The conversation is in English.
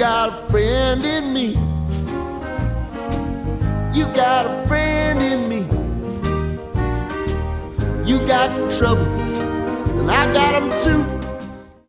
Got a friend in me. You got a friend in me. You got trouble,